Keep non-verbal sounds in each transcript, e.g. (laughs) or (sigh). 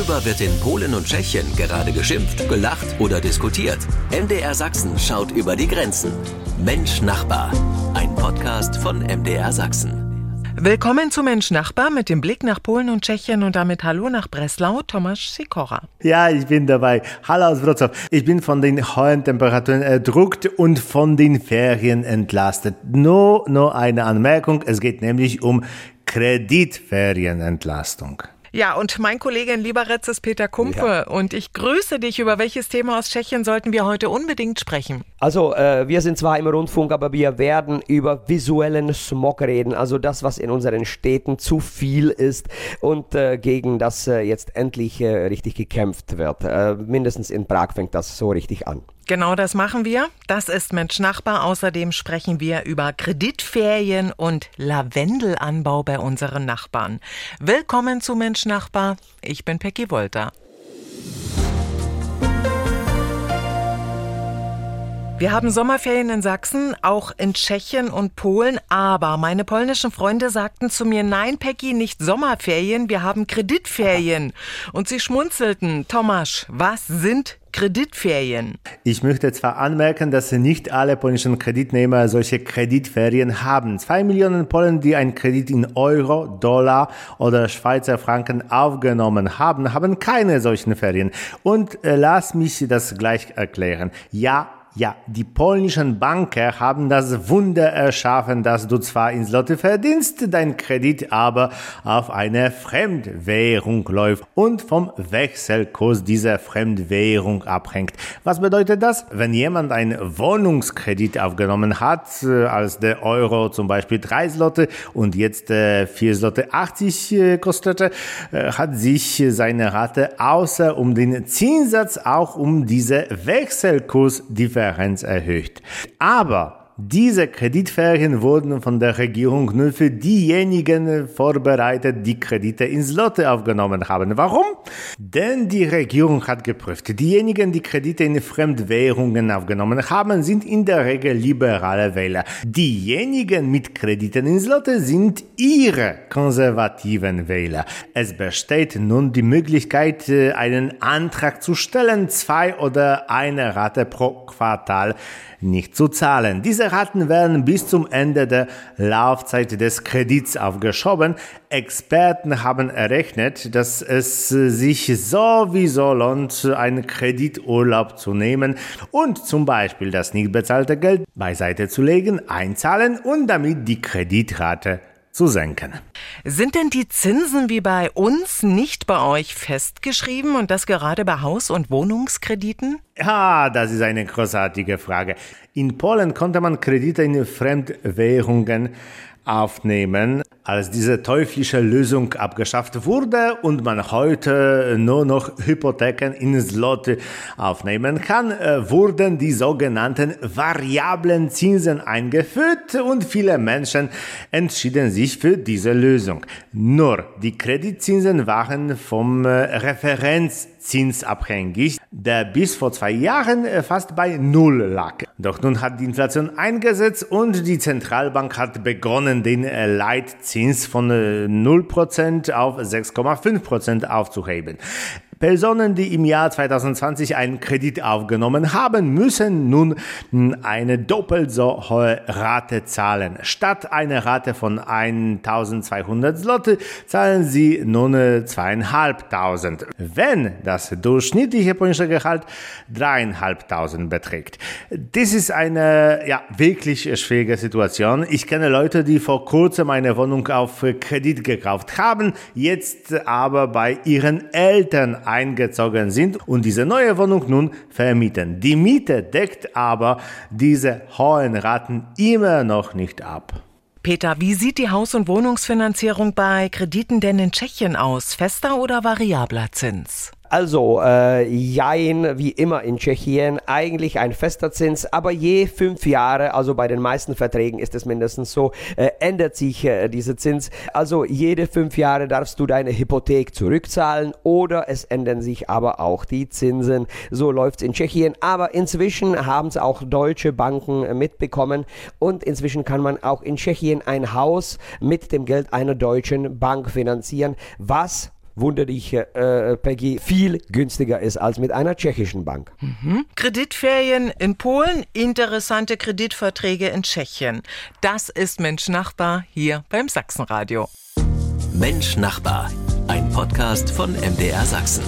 Worüber wird in Polen und Tschechien gerade geschimpft, gelacht oder diskutiert? MDR Sachsen schaut über die Grenzen. Mensch Nachbar. Ein Podcast von MDR Sachsen. Willkommen zu Mensch Nachbar mit dem Blick nach Polen und Tschechien und damit Hallo nach Breslau, Tomasz Sikora. Ja, ich bin dabei. Hallo aus Wrocław. Ich bin von den hohen Temperaturen erdrückt und von den Ferien entlastet. Nur, nur eine Anmerkung. Es geht nämlich um Kreditferienentlastung. Ja, und mein Kollege in Liberec ist Peter Kumpe ja. und ich grüße dich. Über welches Thema aus Tschechien sollten wir heute unbedingt sprechen? Also, äh, wir sind zwar im Rundfunk, aber wir werden über visuellen Smog reden, also das, was in unseren Städten zu viel ist und äh, gegen das äh, jetzt endlich äh, richtig gekämpft wird. Äh, mindestens in Prag fängt das so richtig an. Genau das machen wir. Das ist Mensch Nachbar. Außerdem sprechen wir über Kreditferien und Lavendelanbau bei unseren Nachbarn. Willkommen zu Mensch Nachbar. Ich bin Peggy Wolter. Wir haben Sommerferien in Sachsen, auch in Tschechien und Polen, aber meine polnischen Freunde sagten zu mir, nein, Peggy, nicht Sommerferien, wir haben Kreditferien. Und sie schmunzelten. Tomasz, was sind Kreditferien. Ich möchte zwar anmerken, dass nicht alle polnischen Kreditnehmer solche Kreditferien haben. Zwei Millionen Polen, die einen Kredit in Euro, Dollar oder Schweizer Franken aufgenommen haben, haben keine solchen Ferien. Und äh, lass mich das gleich erklären. Ja, ja, die polnischen Banker haben das Wunder erschaffen, dass du zwar ins Lotte verdienst, dein Kredit aber auf eine Fremdwährung läuft und vom Wechselkurs dieser Fremdwährung abhängt. Was bedeutet das? Wenn jemand einen Wohnungskredit aufgenommen hat, äh, als der Euro zum Beispiel 3 Slotte und jetzt äh, 4 Slotte 80 äh, kostete, äh, hat sich seine Rate außer um den Zinssatz auch um diese Wechselkursdifferenz Differenz erhöht. Aber diese Kreditferien wurden von der Regierung nur für diejenigen vorbereitet, die Kredite ins Lotte aufgenommen haben. Warum? Denn die Regierung hat geprüft, diejenigen, die Kredite in Fremdwährungen aufgenommen haben, sind in der Regel liberale Wähler. Diejenigen mit Krediten ins Lotte sind ihre konservativen Wähler. Es besteht nun die Möglichkeit, einen Antrag zu stellen, zwei oder eine Rate pro Quartal nicht zu zahlen. Diese Raten werden bis zum Ende der Laufzeit des Kredits aufgeschoben. Experten haben errechnet, dass es sich sowieso lohnt, einen Krediturlaub zu nehmen und zum Beispiel das nicht bezahlte Geld beiseite zu legen, einzahlen und damit die Kreditrate zu senken. Sind denn die Zinsen wie bei uns nicht bei euch festgeschrieben und das gerade bei Haus- und Wohnungskrediten? Ja, das ist eine großartige Frage. In Polen konnte man Kredite in Fremdwährungen aufnehmen, als diese teuflische Lösung abgeschafft wurde und man heute nur noch Hypotheken in Slot aufnehmen kann, äh, wurden die sogenannten variablen Zinsen eingeführt und viele Menschen entschieden sich für diese Lösung. Nur die Kreditzinsen waren vom äh, Referenzzins abhängig, der bis vor zwei Jahren äh, fast bei Null lag. Doch nun hat die Inflation eingesetzt und die Zentralbank hat begonnen, den Leitzins von 0% auf 6,5% aufzuheben. Personen, die im Jahr 2020 einen Kredit aufgenommen haben, müssen nun eine doppelt so hohe Rate zahlen. Statt einer Rate von 1200 Zloty zahlen sie nun 2500. Wenn das durchschnittliche polnische Gehalt 3500 beträgt. Das ist eine ja, wirklich schwierige Situation. Ich kenne Leute, die vor kurzem eine Wohnung auf Kredit gekauft haben, jetzt aber bei ihren Eltern eingezogen sind und diese neue Wohnung nun vermieten. Die Miete deckt aber diese hohen Raten immer noch nicht ab. Peter, wie sieht die Haus- und Wohnungsfinanzierung bei Krediten denn in Tschechien aus? Fester oder variabler Zins? Also, äh, Jein, wie immer in Tschechien, eigentlich ein fester Zins, aber je fünf Jahre, also bei den meisten Verträgen ist es mindestens so, äh, ändert sich äh, dieser Zins. Also jede fünf Jahre darfst du deine Hypothek zurückzahlen oder es ändern sich aber auch die Zinsen. So läuft's in Tschechien, aber inzwischen haben es auch deutsche Banken äh, mitbekommen und inzwischen kann man auch in Tschechien ein Haus mit dem Geld einer deutschen Bank finanzieren, was wunder dich, äh, Peggy, viel günstiger ist als mit einer tschechischen Bank. Mhm. Kreditferien in Polen, interessante Kreditverträge in Tschechien. Das ist Mensch Nachbar hier beim Sachsenradio. Mensch Nachbar, ein Podcast von MDR Sachsen.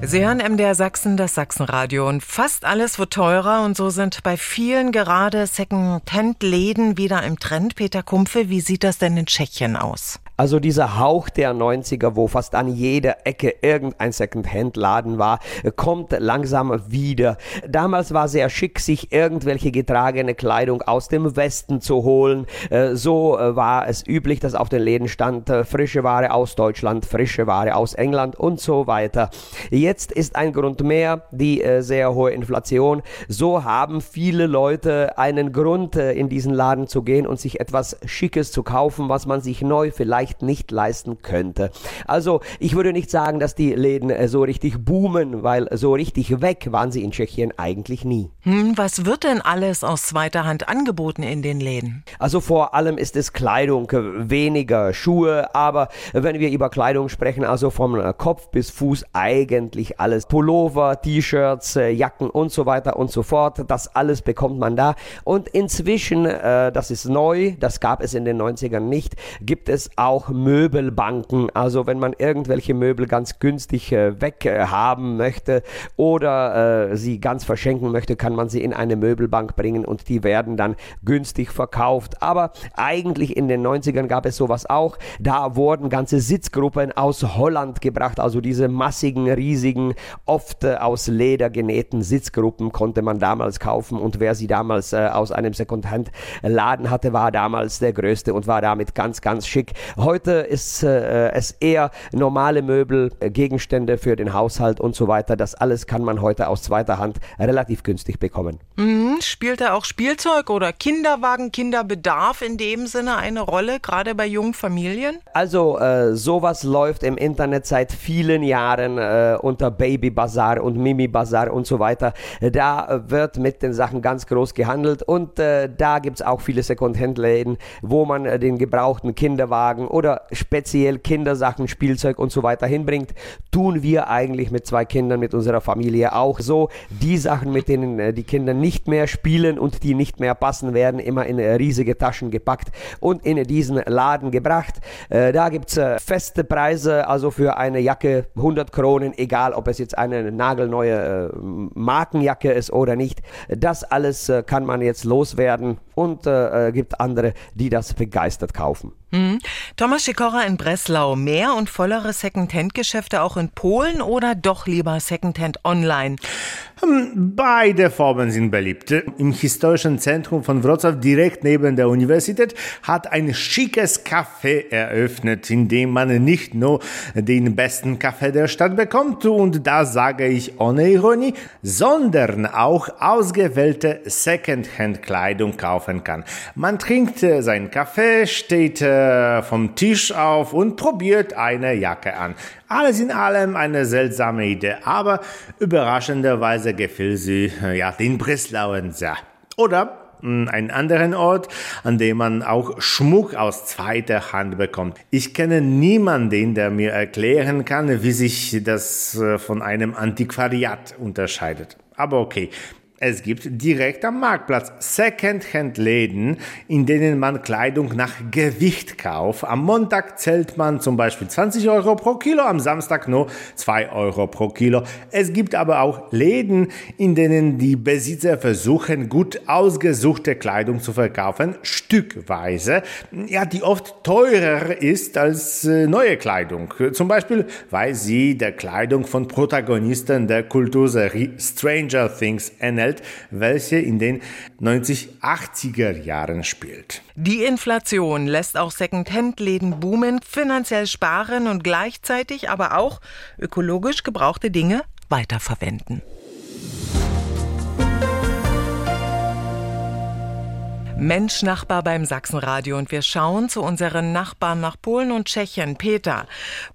Sie hören MDR Sachsen, das Sachsenradio. Und fast alles wird teurer und so sind bei vielen gerade Second-Hand-Läden wieder im Trend. Peter Kumpfe, wie sieht das denn in Tschechien aus? Also dieser Hauch der 90er, wo fast an jeder Ecke irgendein Second-Hand-Laden war, kommt langsam wieder. Damals war sehr schick, sich irgendwelche getragene Kleidung aus dem Westen zu holen. Äh, so äh, war es üblich, dass auf den Läden stand äh, frische Ware aus Deutschland, frische Ware aus England und so weiter. Jetzt ist ein Grund mehr die sehr hohe Inflation. So haben viele Leute einen Grund, in diesen Laden zu gehen und sich etwas Schickes zu kaufen, was man sich neu vielleicht vielleicht nicht leisten könnte. Also ich würde nicht sagen, dass die Läden äh, so richtig boomen, weil so richtig weg waren sie in Tschechien eigentlich nie. Hm, was wird denn alles aus zweiter Hand angeboten in den Läden? Also vor allem ist es Kleidung, äh, weniger Schuhe, aber wenn wir über Kleidung sprechen, also vom äh, Kopf bis Fuß eigentlich alles. Pullover, T-Shirts, Jacken und so weiter und so fort. Das alles bekommt man da. Und inzwischen, äh, das ist neu, das gab es in den 90ern nicht, gibt es auch auch Möbelbanken. Also wenn man irgendwelche Möbel ganz günstig äh, weghaben äh, möchte oder äh, sie ganz verschenken möchte, kann man sie in eine Möbelbank bringen und die werden dann günstig verkauft. Aber eigentlich in den 90ern gab es sowas auch. Da wurden ganze Sitzgruppen aus Holland gebracht. Also diese massigen, riesigen, oft äh, aus Leder genähten Sitzgruppen konnte man damals kaufen und wer sie damals äh, aus einem Secondhand-Laden hatte, war damals der größte und war damit ganz, ganz schick. Heute ist äh, es eher normale Möbel, äh, Gegenstände für den Haushalt und so weiter. Das alles kann man heute aus zweiter Hand relativ günstig bekommen. Mhm. Spielt da auch Spielzeug oder Kinderwagen, Kinderbedarf in dem Sinne eine Rolle, gerade bei jungen Familien? Also äh, sowas läuft im Internet seit vielen Jahren äh, unter Baby Bazaar und Mimi Bazaar und so weiter. Da wird mit den Sachen ganz groß gehandelt und äh, da gibt es auch viele Secondhand-Läden, wo man äh, den gebrauchten Kinderwagen oder speziell Kindersachen, Spielzeug und so weiter hinbringt, tun wir eigentlich mit zwei Kindern, mit unserer Familie auch so. Die Sachen, mit denen äh, die Kinder nicht mehr spielen und die nicht mehr passen, werden immer in äh, riesige Taschen gepackt und in diesen Laden gebracht. Äh, da gibt es feste Preise, also für eine Jacke 100 Kronen, egal ob es jetzt eine nagelneue Markenjacke ist oder nicht. Das alles kann man jetzt loswerden und äh, gibt andere, die das begeistert kaufen. Mhm. Thomas Sikora in Breslau. Mehr und vollere Secondhand-Geschäfte auch in Polen oder doch lieber Secondhand online? Hm, beide Formen sind beliebt. Im historischen Zentrum von Wrocław, direkt neben der Universität, hat ein schickes Café eröffnet, in dem man nicht nur den besten Kaffee der Stadt bekommt, und das sage ich ohne Ironie, sondern auch ausgewählte Secondhand-Kleidung kaufen kann. Man trinkt äh, seinen Kaffee, steht äh, vom Tisch auf und probiert eine Jacke an. Alles in allem eine seltsame Idee, aber überraschenderweise gefiel sie äh, ja den Breslauern sehr. Oder hm, einen anderen Ort, an dem man auch Schmuck aus zweiter Hand bekommt. Ich kenne niemanden, der mir erklären kann, wie sich das von einem Antiquariat unterscheidet. Aber okay, es gibt direkt am Marktplatz Secondhand-Läden, in denen man Kleidung nach Gewicht kauft. Am Montag zählt man zum Beispiel 20 Euro pro Kilo, am Samstag nur 2 Euro pro Kilo. Es gibt aber auch Läden, in denen die Besitzer versuchen, gut ausgesuchte Kleidung zu verkaufen, stückweise, ja, die oft teurer ist als äh, neue Kleidung. Zum Beispiel, weil sie der Kleidung von Protagonisten der Kulturserie Stranger Things NL Welt, welche in den 90-80er Jahren spielt. Die Inflation lässt auch Second-Hand-Läden boomen, finanziell sparen und gleichzeitig aber auch ökologisch gebrauchte Dinge weiterverwenden. Mensch Nachbar beim Sachsenradio und wir schauen zu unseren Nachbarn nach Polen und Tschechien. Peter,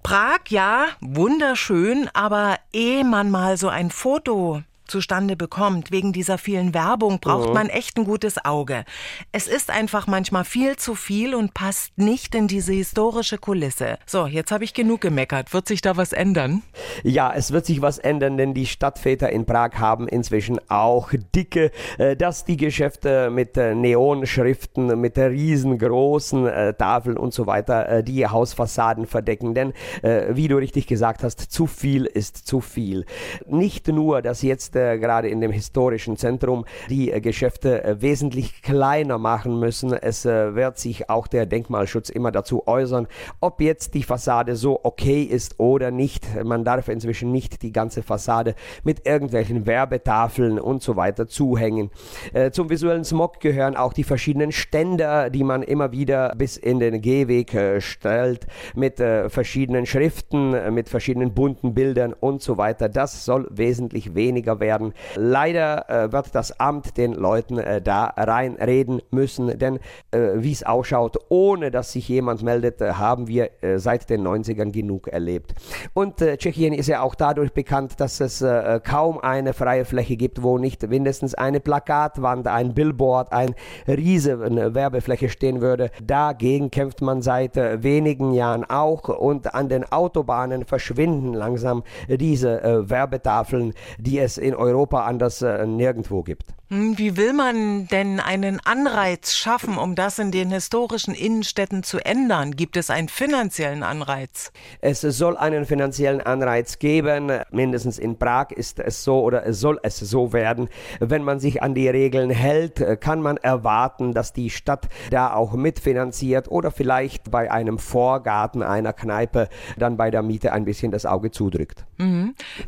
Prag, ja, wunderschön, aber ehe man mal so ein Foto zustande bekommt. Wegen dieser vielen Werbung braucht Mhm. man echt ein gutes Auge. Es ist einfach manchmal viel zu viel und passt nicht in diese historische Kulisse. So, jetzt habe ich genug gemeckert. Wird sich da was ändern? Ja, es wird sich was ändern, denn die Stadtväter in Prag haben inzwischen auch dicke, äh, dass die Geschäfte mit äh, Neonschriften, mit riesengroßen äh, Tafeln und so weiter die Hausfassaden verdecken. Denn, wie du richtig gesagt hast, zu viel ist zu viel. Nicht nur, dass jetzt gerade in dem historischen Zentrum die äh, Geschäfte äh, wesentlich kleiner machen müssen. Es äh, wird sich auch der Denkmalschutz immer dazu äußern, ob jetzt die Fassade so okay ist oder nicht. Man darf inzwischen nicht die ganze Fassade mit irgendwelchen Werbetafeln und so weiter zuhängen. Äh, zum visuellen Smog gehören auch die verschiedenen Ständer, die man immer wieder bis in den Gehweg äh, stellt, mit äh, verschiedenen Schriften, äh, mit verschiedenen bunten Bildern und so weiter. Das soll wesentlich weniger werden. Leider äh, wird das Amt den Leuten äh, da reinreden müssen, denn äh, wie es ausschaut, ohne dass sich jemand meldet, äh, haben wir äh, seit den 90ern genug erlebt. Und äh, Tschechien ist ja auch dadurch bekannt, dass es kaum eine freie Fläche gibt, wo nicht mindestens eine Plakatwand, ein Billboard, ein riesige Werbefläche stehen würde. Dagegen kämpft man seit wenigen Jahren auch und an den Autobahnen verschwinden langsam diese Werbetafeln, die es in Europa anders äh, nirgendwo gibt. Hm, Wie will man denn einen Anreiz schaffen, um das in den historischen Innenstädten zu ändern? Gibt es einen finanziellen Anreiz? Es soll einen finanziellen Anreiz geben. Mindestens in Prag ist es so oder es soll es so werden. Wenn man sich an die Regeln hält, kann man erwarten, dass die Stadt da auch mitfinanziert oder vielleicht bei einem Vorgarten einer Kneipe dann bei der Miete ein bisschen das Auge zudrückt.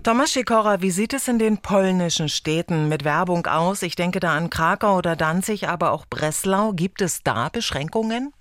Thomas Sikora, wie sieht es in den polnischen Städten mit Werbung aus? Ich denke da an Krakau oder Danzig, aber auch Breslau. Gibt es da Beschränkungen?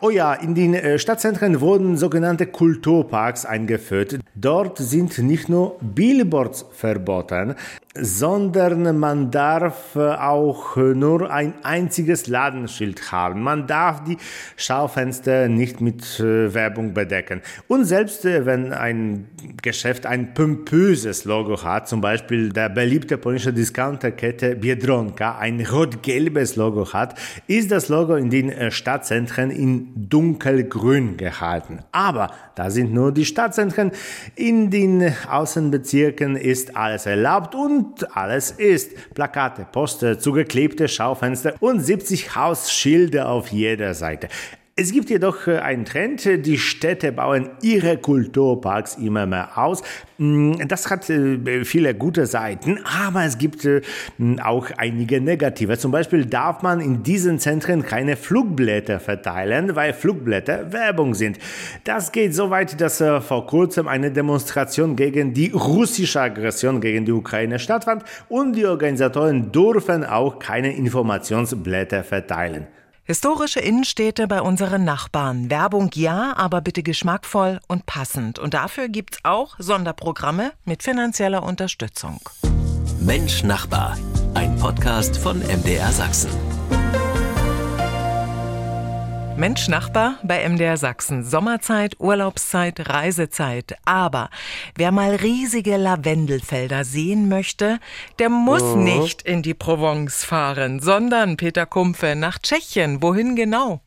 Oh ja, in den äh, Stadtzentren wurden sogenannte Kulturparks eingeführt. Dort sind nicht nur Billboards verboten, sondern man darf äh, auch äh, nur ein einziges Ladenschild haben. Man darf die Schaufenster nicht mit äh, Werbung bedecken. Und selbst wenn ein Geschäft ein pompöses Logo hat, zum Beispiel der beliebte polnische Discounterkette Biedronka ein rot-gelbes Logo hat, ist das Logo in den Stadtzentren in dunkelgrün gehalten. Aber da sind nur die Stadtzentren. In den Außenbezirken ist alles erlaubt und alles ist. Plakate, Poster, zugeklebte Schaufenster und 70 Hausschilder auf jeder Seite. Es gibt jedoch äh, einen Trend, die Städte bauen ihre Kulturparks immer mehr aus. Mm, Das hat äh, viele gute Seiten, aber es gibt äh, auch einige negative. Zum Beispiel darf man in diesen Zentren keine Flugblätter verteilen, weil Flugblätter Werbung sind. Das geht so weit, dass vor kurzem eine Demonstration gegen die russische Aggression gegen die Ukraine stattfand und die Organisatoren dürfen auch keine Informationsblätter verteilen. Historische Innenstädte bei unseren Nachbarn. Werbung ja, aber bitte geschmackvoll und passend. Und dafür gibt's auch Sonderprogramme mit finanzieller Unterstützung. Mensch Nachbar, ein Podcast von MDR Sachsen. Mensch Nachbar bei MDR Sachsen. Sommerzeit, Urlaubszeit, Reisezeit. Aber wer mal riesige Lavendelfelder sehen möchte, der muss nicht in die Provence fahren, sondern Peter Kumpfe nach Tschechien. Wohin genau?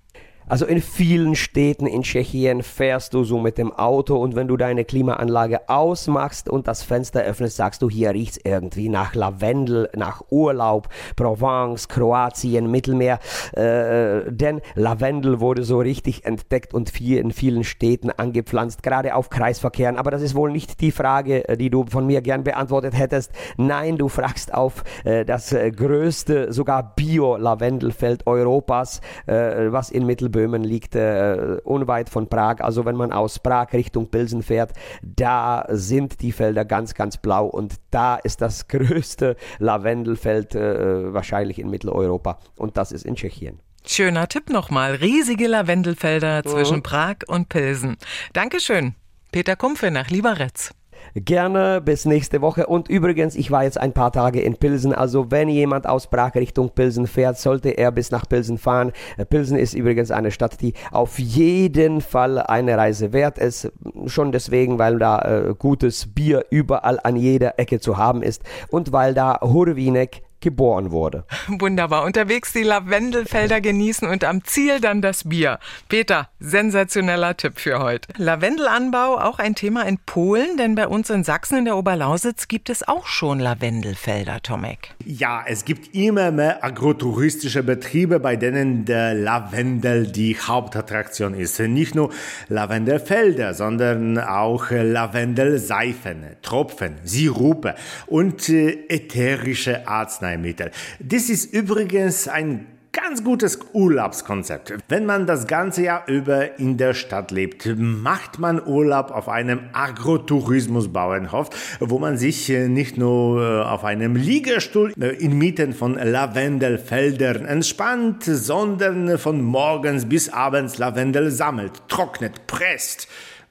Also in vielen Städten in Tschechien fährst du so mit dem Auto und wenn du deine Klimaanlage ausmachst und das Fenster öffnest, sagst du, hier riecht's irgendwie nach Lavendel, nach Urlaub, Provence, Kroatien, Mittelmeer. Äh, denn Lavendel wurde so richtig entdeckt und viel in vielen Städten angepflanzt, gerade auf Kreisverkehren. Aber das ist wohl nicht die Frage, äh, die du von mir gern beantwortet hättest. Nein, du fragst auf äh, das äh, größte, sogar Bio-Lavendelfeld Europas, äh, was in Mittelböhmen liegt, äh, unweit von Prag. Also wenn man aus Prag Richtung Pilsen fährt, da sind die Felder ganz, ganz blau und da ist das (laughs) größte Lavendelfeld äh, wahrscheinlich in Mitteleuropa und das ist in Tschechien. Schöner Tipp nochmal. Riesige Lavendelfelder zwischen Prag und Pilsen. Dankeschön. Peter Kumpfe nach Lieberetz. Gerne bis nächste Woche. Und übrigens, ich war jetzt ein paar Tage in Pilsen. Also wenn jemand aus Prag Richtung Pilsen fährt, sollte er bis nach Pilsen fahren. Äh, Pilsen ist übrigens eine Stadt, die auf jeden Fall eine Reise wert ist. Schon deswegen, weil da äh, gutes Bier überall an jeder Ecke zu haben ist und weil da Hurwinek geboren wurde. (laughs) Wunderbar. Unterwegs die Lavendelfelder genießen und am Ziel dann das Bier. Peter, sensationeller Tipp für heute. Lavendelanbau auch ein Thema in Polen, denn bei uns in Sachsen in der Oberlausitz gibt es auch schon Lavendelfelder, Tomek. Ja, es gibt immer mehr agrotouristische Betriebe, bei denen der Lavendel die Hauptattraktion ist. Nicht nur Lavendelfelder, sondern auch Lavendelseifen, Tropfen, Sirupe und äh, ätherische Arzneimittel. Arzneimittel. Das ist übrigens ein ganz gutes Urlaubskonzept. Wenn man das ganze Jahr über in der Stadt lebt, macht man Urlaub auf einem Agrotourismusbauernhof, wo man sich äh, nicht nur äh, auf einem Liegestuhl äh, inmitten von Lavendelfeldern entspannt, sondern von morgens bis abends Lavendel sammelt, trocknet, presst.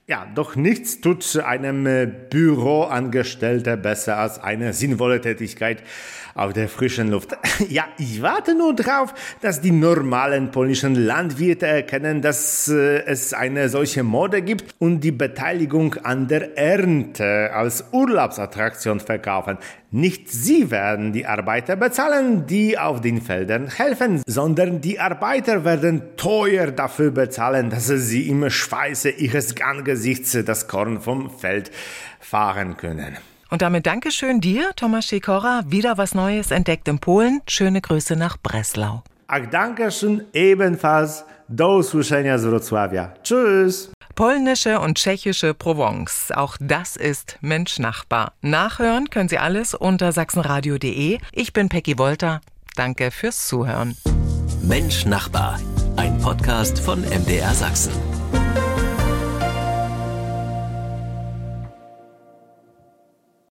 Ja, doch nichts tut einem Büroangestellter besser als eine sinnvolle Tätigkeit auf der frischen Luft. (laughs) Ja, ich warte nur drauf, dass die normalen polnischen Landwirte erkennen, dass äh, es eine solche Mode gibt und die Beteiligung an der Ernte als Urlaubsattraktion verkaufen. Nicht sie werden die Arbeiter bezahlen, die auf den Feldern helfen, sondern die Arbeiter werden teuer dafür bezahlen, dass sie im Schweiße ihres Angesichts das Korn vom Feld fahren können. Und damit Dankeschön dir, Thomas Sikora. Wieder was Neues entdeckt in Polen. Schöne Grüße nach Breslau. Ach, Dankeschön ebenfalls. Do usłyszenia z Wrocławia. Tschüss. Polnische und tschechische Provence. Auch das ist Mensch Nachbar. Nachhören können Sie alles unter sachsenradio.de. Ich bin Peggy Wolter. Danke fürs Zuhören. Mensch Nachbar. Ein Podcast von MDR Sachsen.